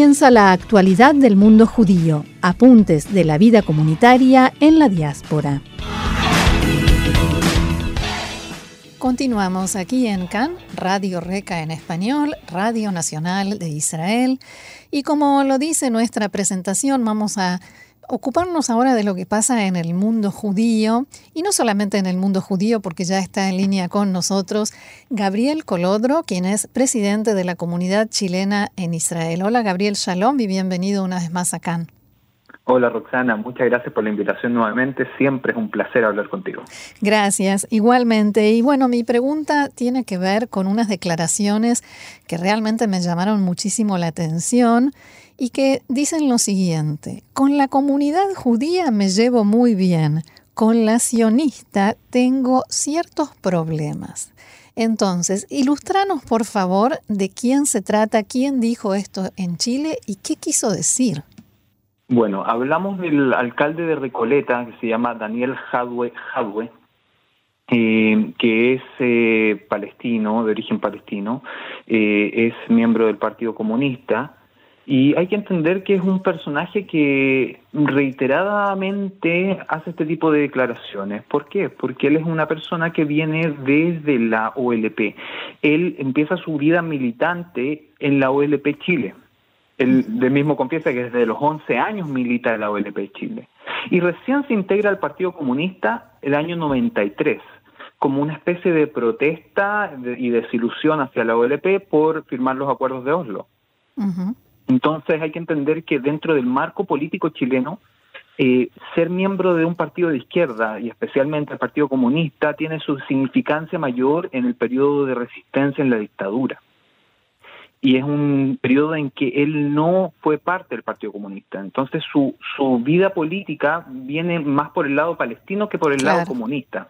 Comienza la actualidad del mundo judío, apuntes de la vida comunitaria en la diáspora. Continuamos aquí en CAN, Radio Reca en español, Radio Nacional de Israel. Y como lo dice nuestra presentación, vamos a ocuparnos ahora de lo que pasa en el mundo judío, y no solamente en el mundo judío, porque ya está en línea con nosotros Gabriel Colodro, quien es presidente de la comunidad chilena en Israel. Hola Gabriel, shalom y bienvenido una vez más a Cannes. Hola Roxana, muchas gracias por la invitación nuevamente. Siempre es un placer hablar contigo. Gracias, igualmente. Y bueno, mi pregunta tiene que ver con unas declaraciones que realmente me llamaron muchísimo la atención y que dicen lo siguiente, con la comunidad judía me llevo muy bien, con la sionista tengo ciertos problemas. Entonces, ilustranos por favor de quién se trata, quién dijo esto en Chile y qué quiso decir. Bueno, hablamos del alcalde de Recoleta, que se llama Daniel Jadwe, Jadwe eh, que es eh, palestino, de origen palestino, eh, es miembro del Partido Comunista, y hay que entender que es un personaje que reiteradamente hace este tipo de declaraciones. ¿Por qué? Porque él es una persona que viene desde la OLP. Él empieza su vida militante en la OLP Chile. Él de mismo confiesa que desde los 11 años milita en la OLP Chile. Y recién se integra al Partido Comunista el año 93 como una especie de protesta y desilusión hacia la OLP por firmar los acuerdos de Oslo. Entonces hay que entender que dentro del marco político chileno, eh, ser miembro de un partido de izquierda y especialmente el Partido Comunista tiene su significancia mayor en el periodo de resistencia en la dictadura. Y es un periodo en que él no fue parte del Partido Comunista. Entonces su, su vida política viene más por el lado palestino que por el lado comunista.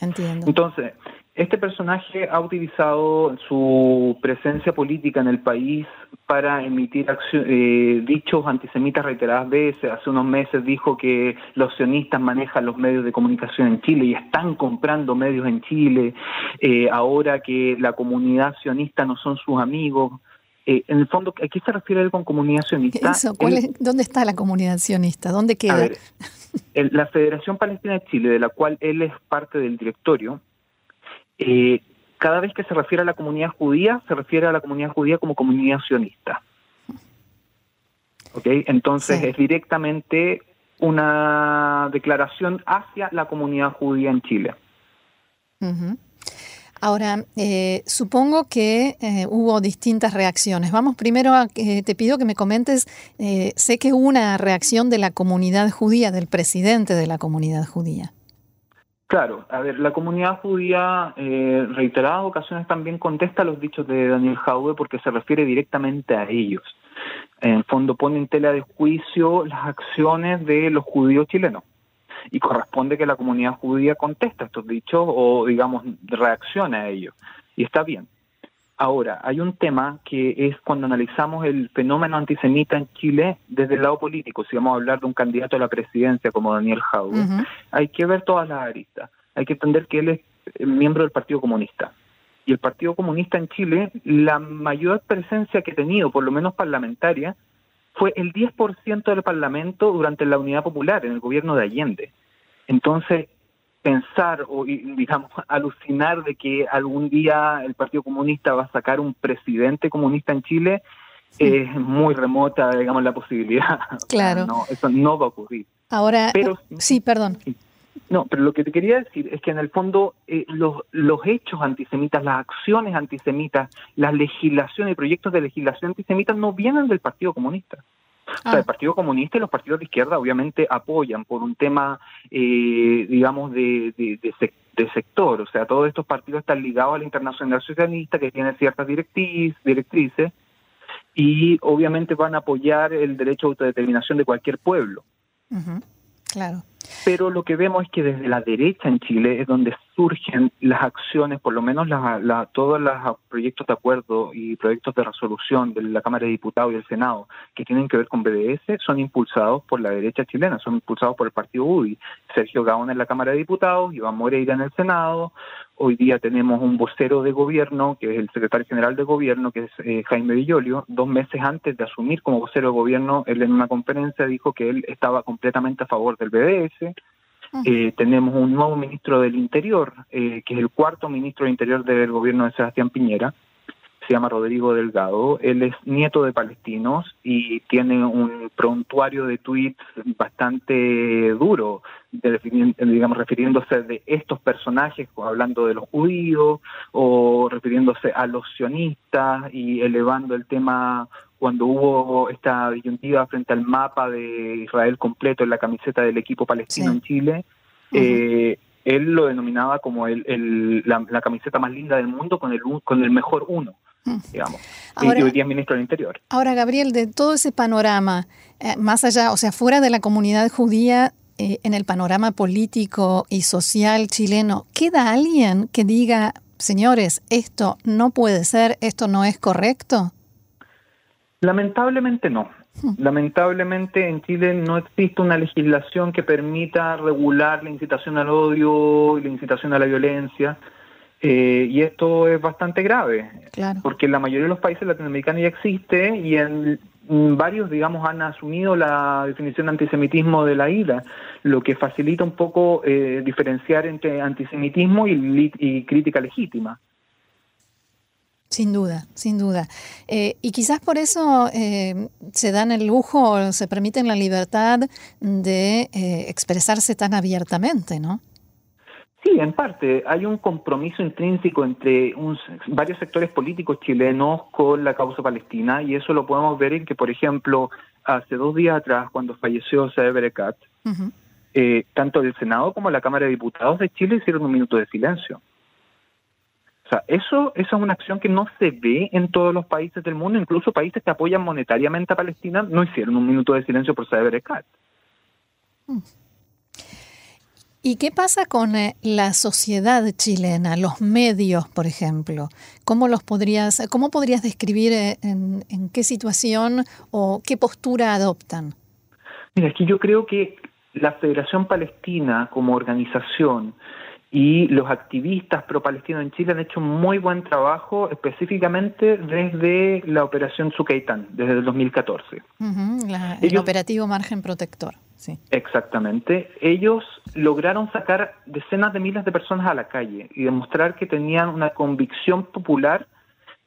Entiendo. Entonces, este personaje ha utilizado su presencia política en el país para emitir eh, dichos antisemitas reiteradas veces. Hace unos meses dijo que los sionistas manejan los medios de comunicación en Chile y están comprando medios en Chile. Eh, ahora que la comunidad sionista no son sus amigos. Eh, en el fondo, ¿a qué se refiere él con comunidad sionista? ¿Dónde está la comunidad sionista? ¿Dónde queda? la Federación Palestina de Chile, de la cual él es parte del directorio, eh, cada vez que se refiere a la comunidad judía, se refiere a la comunidad judía como comunidad sionista. ¿Ok? Entonces es directamente una declaración hacia la comunidad judía en Chile. Ahora, eh, supongo que eh, hubo distintas reacciones. Vamos primero a te pido que me comentes, sé que hubo una reacción de la comunidad judía, del presidente de la comunidad judía. Claro, a ver, la comunidad judía eh, reiteradas ocasiones también contesta los dichos de Daniel Jaube porque se refiere directamente a ellos. En fondo pone en tela de juicio las acciones de los judíos chilenos y corresponde que la comunidad judía contesta estos dichos o, digamos, reacciona a ellos. Y está bien. Ahora, hay un tema que es cuando analizamos el fenómeno antisemita en Chile desde el lado político, si vamos a hablar de un candidato a la presidencia como Daniel Jaube, hay que ver todas las aristas. Hay que entender que él es miembro del Partido Comunista. Y el Partido Comunista en Chile, la mayor presencia que ha tenido, por lo menos parlamentaria, fue el 10% del Parlamento durante la Unidad Popular, en el gobierno de Allende. Entonces, pensar o digamos alucinar de que algún día el Partido Comunista va a sacar un presidente comunista en Chile es muy remota, digamos, la posibilidad. Claro. no, eso no va a ocurrir. Ahora, pero, sí, perdón. No, pero lo que te quería decir es que en el fondo eh, los, los hechos antisemitas, las acciones antisemitas, las legislaciones y proyectos de legislación antisemita no vienen del Partido Comunista. O sea, el ah. Partido Comunista y los partidos de izquierda obviamente apoyan por un tema, eh, digamos, de, de, sector. O sea, todos estos partidos están ligados a la Internacional Socialista que tiene ciertas directrices, directrices y obviamente van a apoyar el derecho a autodeterminación de cualquier pueblo. Claro. Pero lo que vemos es que desde la derecha en Chile es donde surgen las acciones, por lo menos todos los proyectos de acuerdo y proyectos de resolución de la Cámara de Diputados y el Senado que tienen que ver con BDS son impulsados por la derecha chilena, son impulsados por el partido UDI. Sergio Gaón en la Cámara de Diputados, Iván Moreira en el Senado, Hoy día tenemos un vocero de gobierno, que es el secretario general de gobierno, que es eh, Jaime Villolio. Dos meses antes de asumir como vocero de gobierno, él en una conferencia dijo que él estaba completamente a favor del BDS. Eh, tenemos un nuevo ministro del Interior, eh, que es el cuarto ministro del Interior del gobierno de Sebastián Piñera, se llama Rodrigo Delgado. Él es nieto de palestinos y tiene un prontuario de tweets bastante duro, digamos, refiriéndose de estos personajes, hablando de los judíos o refiriéndose a los sionistas y elevando el tema cuando hubo esta disyuntiva frente al mapa de Israel completo en la camiseta del equipo palestino en Chile. eh, él lo denominaba como el, la, la, camiseta más linda del mundo con el, con el mejor uno digamos. Ahora, y hoy día ministro del Interior. Ahora, Gabriel, de todo ese panorama, eh, más allá, o sea, fuera de la comunidad judía, eh, en el panorama político y social chileno, ¿queda alguien que diga, señores, esto no puede ser, esto no es correcto? Lamentablemente no. Lamentablemente en Chile no existe una legislación que permita regular la incitación al odio y la incitación a la violencia. Eh, y esto es bastante grave, porque en la mayoría de los países latinoamericanos ya existe y en varios, digamos, han asumido la definición de antisemitismo de la isla, lo que facilita un poco eh, diferenciar entre antisemitismo y, crítica legítima. Sin duda, sin duda. Eh, y quizás por eso se dan el lujo, se permiten la libertad de expresarse tan abiertamente, ¿no? Sí, en parte. Hay un compromiso intrínseco entre varios sectores políticos chilenos con la causa palestina y eso lo podemos ver en que, por ejemplo, hace dos días atrás, cuando falleció Berekat, eh, tanto el Senado como la Cámara de Diputados de Chile hicieron un minuto de silencio. O sea, eso, eso es una acción que no se ve en todos los países del mundo, incluso países que apoyan monetariamente a Palestina no hicieron un minuto de silencio por Saeb Berekat. Mm. ¿Y qué pasa con eh, la sociedad chilena, los medios, por ejemplo? ¿Cómo los podrías, cómo podrías describir eh, en, qué situación o qué postura adoptan? Mira, es que yo creo que la Federación Palestina como organización y los activistas pro-palestinos en Chile han hecho muy buen trabajo, específicamente desde la operación Sukeitán, desde el 2014. el operativo Margen Protector. Exactamente. Ellos lograron sacar decenas de miles de personas a la calle y demostrar que tenían una convicción popular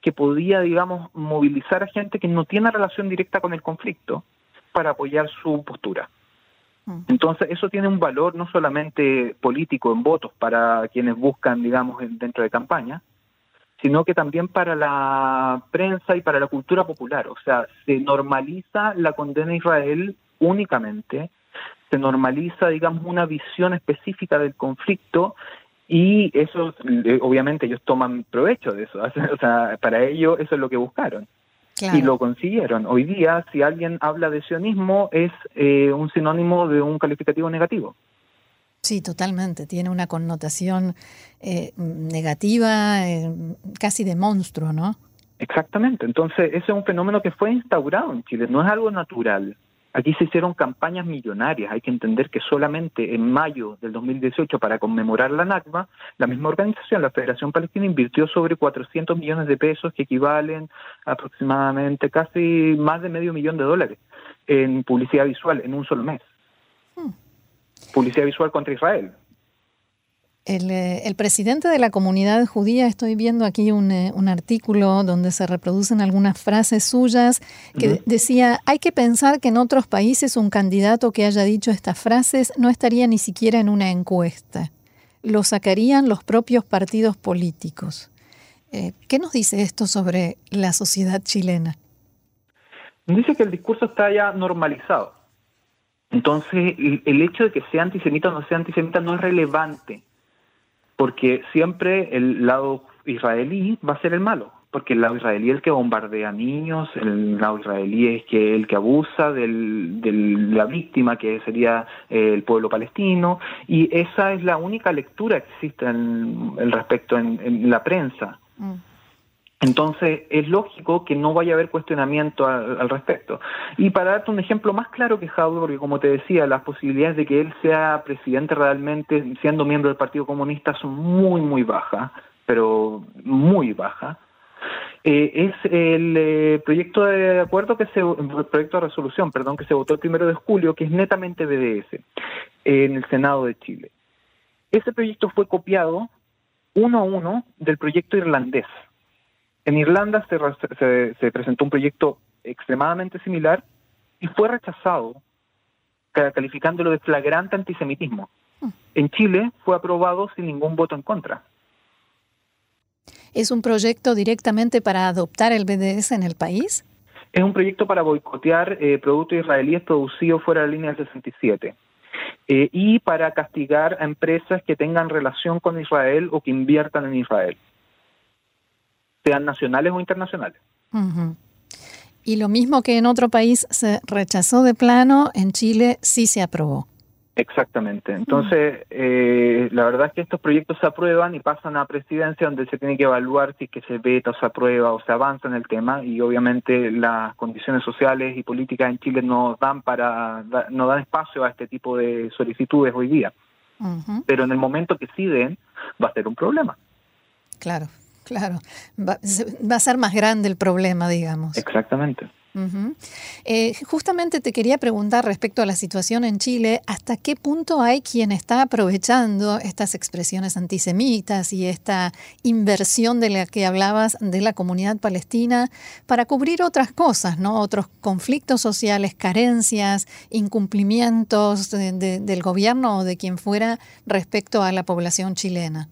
que podía, digamos, movilizar a gente que no tiene relación directa con el conflicto para apoyar su postura. Mm. Entonces, eso tiene un valor no solamente político en votos para quienes buscan, digamos, dentro de campaña, sino que también para la prensa y para la cultura popular. O sea, se normaliza la condena a Israel únicamente se normaliza, digamos, una visión específica del conflicto y eso, eh, obviamente, ellos toman provecho de eso. O sea, para ellos eso es lo que buscaron. Y lo consiguieron. Hoy día, si alguien habla de sionismo, es eh, un sinónimo de un calificativo negativo. Sí, totalmente. Tiene una connotación eh, negativa, casi de monstruo, ¿no? Exactamente. Entonces, ese es un fenómeno que fue instaurado en Chile, no es algo natural. Aquí se hicieron campañas millonarias. Hay que entender que solamente en mayo del 2018, para conmemorar la NACMA, la misma organización, la Federación Palestina, invirtió sobre 400 millones de pesos, que equivalen aproximadamente casi más de medio millón de dólares, en publicidad visual en un solo mes. Hmm. Publicidad visual contra Israel. Eh, el, presidente de la comunidad judía, estoy viendo aquí eh, un, artículo donde se reproducen algunas frases suyas que decía, hay que pensar que en otros países un candidato que haya dicho estas frases no estaría ni siquiera en una encuesta. Lo sacarían los propios partidos políticos. Eh, ¿Qué nos dice esto sobre la sociedad chilena? Dice que el discurso está ya normalizado. Entonces, el hecho de que sea antisemita o no sea antisemita no es relevante porque siempre el lado israelí va a ser el malo. porque el lado israelí es el que bombardea niños, el lado israelí es que el que abusa de la víctima, que sería eh, el pueblo palestino, y esa es la única lectura que existe el respecto en, la prensa. Mm. Entonces, es lógico que no vaya a haber cuestionamiento al, respecto. Y para darte un ejemplo más claro que Jaude, porque como te decía, las posibilidades de que él sea presidente realmente, siendo miembro del Partido Comunista, son muy, muy bajas, pero muy bajas. Eh, es el eh, proyecto de acuerdo que se proyecto de resolución, perdón, que se votó el primero de julio, que es netamente BDS en el Senado de Chile. Ese proyecto fue copiado uno a uno del proyecto irlandés en Irlanda se, presentó un proyecto extremadamente similar y fue rechazado, calificándolo de flagrante antisemitismo. Hmm. En Chile fue aprobado sin ningún voto en contra. ¿Es un proyecto directamente para adoptar el BDS en el país? Es un proyecto para boicotear eh, productos israelíes producidos fuera de la línea 67 eh, y para castigar a empresas que tengan relación con Israel o que inviertan en Israel sean nacionales o internacionales. Y lo mismo que en otro país se rechazó de plano, en Chile sí se aprobó. Exactamente. Entonces, eh, la verdad es que estos proyectos se aprueban y pasan a presidencia donde se tiene que evaluar si es que se veta o se aprueba o se avanza en el tema y obviamente las condiciones sociales y políticas en Chile no dan para no dan espacio a este tipo de solicitudes hoy día. Pero en el momento que sí den, va a ser un problema. Claro. Claro, va, a ser más grande el problema, digamos. Exactamente. Eh, justamente te quería preguntar respecto a la situación en Chile, ¿hasta qué punto hay quien está aprovechando estas expresiones antisemitas y esta inversión de la que hablabas de la comunidad palestina para cubrir otras cosas, ¿no? Otros conflictos sociales, carencias, incumplimientos del gobierno o de quien fuera respecto a la población chilena?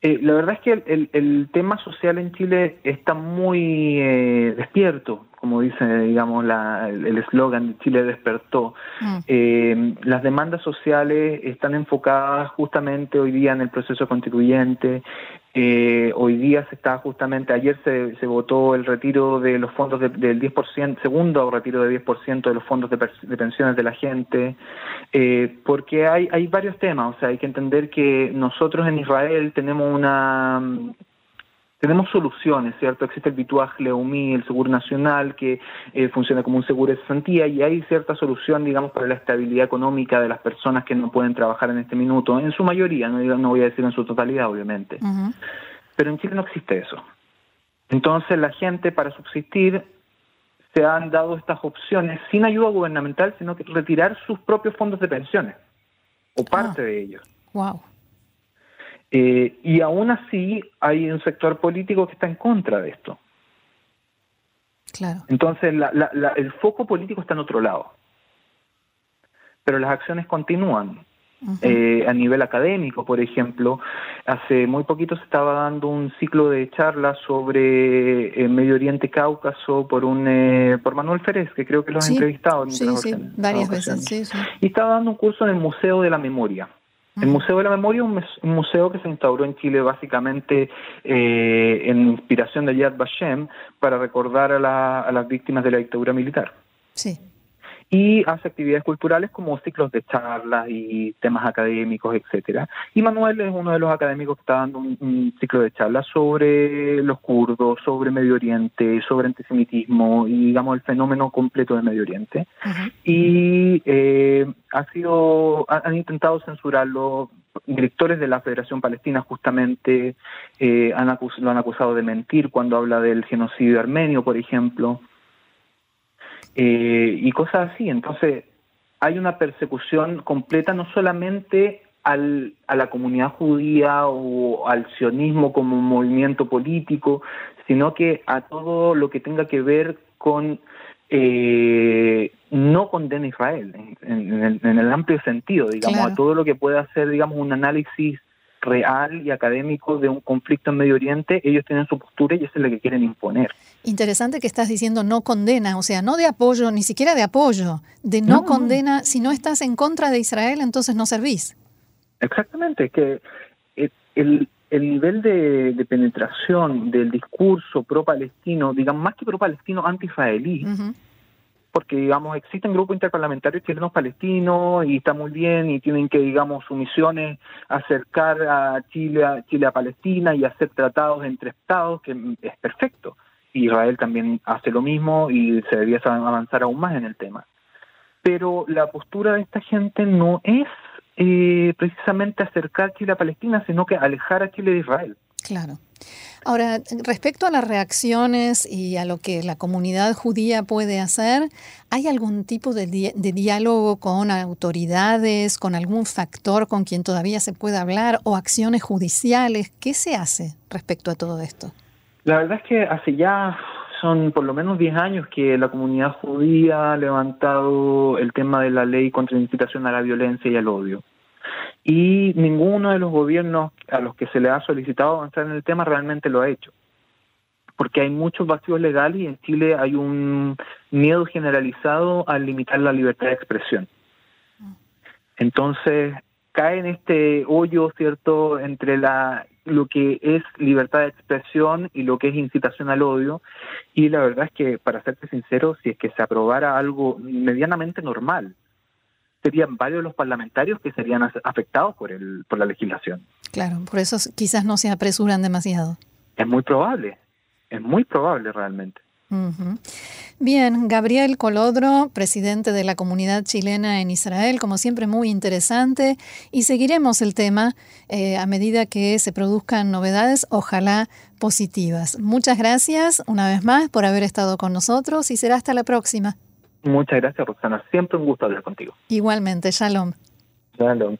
Eh, la verdad es que el, el, tema social en Chile está muy eh, despierto, como dice, digamos, la, el eslogan Chile despertó. Mm. Eh, las demandas sociales están enfocadas justamente hoy día en el proceso constituyente, eh, hoy día se está justamente, ayer se, se votó el retiro de los fondos del 10%, segundo retiro de 10% de los fondos de, pensiones de la gente, eh, porque hay, hay varios temas, o sea, hay que entender que nosotros en Israel tenemos una tenemos soluciones, ¿cierto? Existe el Bituaj Leumi, el Seguro Nacional, que eh, funciona como un seguro de cesantía y hay cierta solución, digamos, para la estabilidad económica de las personas que no pueden trabajar en este minuto, en su mayoría, no, no voy a decir en su totalidad, obviamente. Pero en Chile no existe eso. Entonces la gente, para subsistir, se han dado estas opciones sin ayuda gubernamental, sino que retirar sus propios fondos de pensiones, o parte ah. de ellos. Wow. Eh, y aún así hay un sector político que está en contra de esto. Claro. Entonces el foco político está en otro lado. Pero las acciones continúan. Eh, a nivel académico, por ejemplo, hace muy poquito se estaba dando un ciclo de charlas sobre eh, Medio Oriente Cáucaso por un por Manuel Férez, que creo que lo han entrevistado. sí, sí, varias veces. Y estaba dando un curso en el Museo de la Memoria. El Museo de la Memoria es un museo que se instauró en Chile básicamente eh, en inspiración de Yad Vashem para recordar a, a las víctimas de la dictadura militar. Sí y hace actividades culturales como ciclos de charlas y temas académicos, etcétera. Y Manuel es uno de los académicos que está dando un, ciclo de charlas sobre los kurdos, sobre Medio Oriente, sobre antisemitismo y digamos el fenómeno completo de Medio Oriente. Y eh, ha sido, han intentado censurarlo directores de la Federación Palestina justamente eh, han lo han acusado de mentir cuando habla del genocidio armenio, por ejemplo. Eh, y cosas así. Entonces, hay una persecución completa no solamente al, a la comunidad judía o al sionismo como un movimiento político, sino que a todo lo que tenga que ver con eh, no condena a Israel, en, el, en, el, amplio sentido, digamos, a todo lo que pueda ser, digamos, un análisis real y académico de un conflicto en Medio Oriente, ellos tienen su postura y eso es lo que quieren imponer. Interesante que estás diciendo no condena, o sea, no de apoyo, ni siquiera de apoyo, de no, condena, si no estás en contra de Israel, entonces no servís. Exactamente, que el, el nivel de, penetración del discurso pro-palestino, digamos, más que pro-palestino, anti-israelí, porque, digamos, existen grupos interparlamentarios chilenos palestinos y está muy bien y tienen que, digamos, su misión es acercar a Chile a, Chile a Palestina y hacer tratados entre estados, que es perfecto. Israel también hace lo mismo y se debería avanzar aún más en el tema. Pero la postura de esta gente no es eh, precisamente acercar Chile a Palestina, sino que alejar a Chile de Israel. Claro. Ahora, respecto a las reacciones y a lo que la comunidad judía puede hacer, ¿hay algún tipo de, diálogo con autoridades, con algún factor con quien todavía se pueda hablar o acciones judiciales? ¿Qué se hace respecto a todo esto? La verdad es que hace ya son por lo menos 10 años que la comunidad judía ha levantado el tema de la ley contra la incitación a la violencia y al odio. Y ninguno de los gobiernos a los que se le ha solicitado avanzar en el tema realmente lo ha hecho. Porque hay muchos vacíos legales y en Chile hay un miedo generalizado a limitar la libertad de expresión. Entonces, cae en este hoyo, ¿cierto?, entre la lo que es libertad de expresión y lo que es incitación al odio. Y la verdad es que, para serte sincero, si es que se aprobara algo medianamente normal, serían varios los parlamentarios que serían afectados por, el, por la legislación. Claro, por eso quizás no se apresuran demasiado. Es muy probable, es muy probable realmente. Bien, Gabriel Colodro, presidente de la comunidad chilena en Israel, como siempre muy interesante, y seguiremos el tema eh, a medida que se produzcan novedades, ojalá positivas. Muchas gracias una vez más por haber estado con nosotros y será hasta la próxima. Muchas gracias, Roxana. Siempre un gusto hablar contigo. Igualmente, shalom. Shalom.